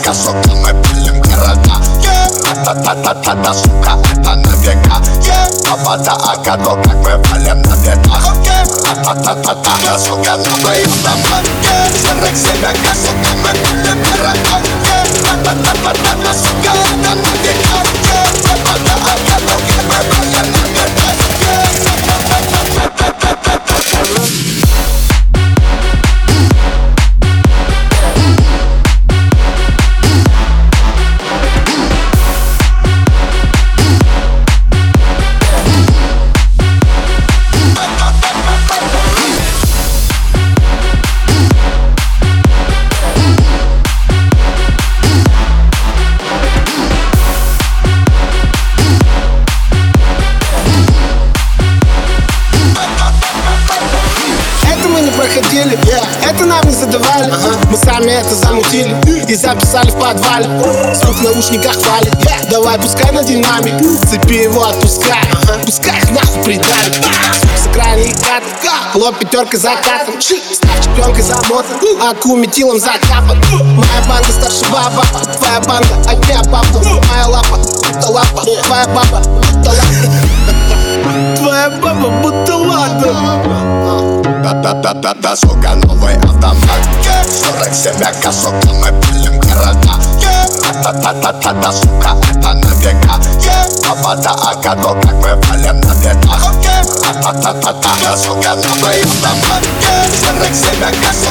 barca, me pilem karata Yeah, ta ta ta ta ta szuka, ta na Yeah, ta tak me walem na dietach Yeah, ta ta ta ta ta, ja szuka nowej ustawa Yeah, не проходили, это нам не задавали. Мы сами это замутили и записали в подвале. Звук в наушниках валит, давай пускай на динамик. Цепи его отпускай, пускай их нахуй придавит. Звук с экрана и кат, лоб пятерка закатом Став чемпионкой замотан, аку метилом закапан Моя банда старше баба, твоя банда огня папа. Моя лапа, это лапа, твоя баба, это лапа. Твоя баба будто ладно Да-да-да-да-да, сука, новый автомат. 47 сука, мы пилим города. Та-та-та-та-та, сука, это на века Авада, Агаду, как мы валим на бедах Та-та-та-та-та, сука, новый автомат. 47 сука, мы пилим города Та-та-та-та-та, сука,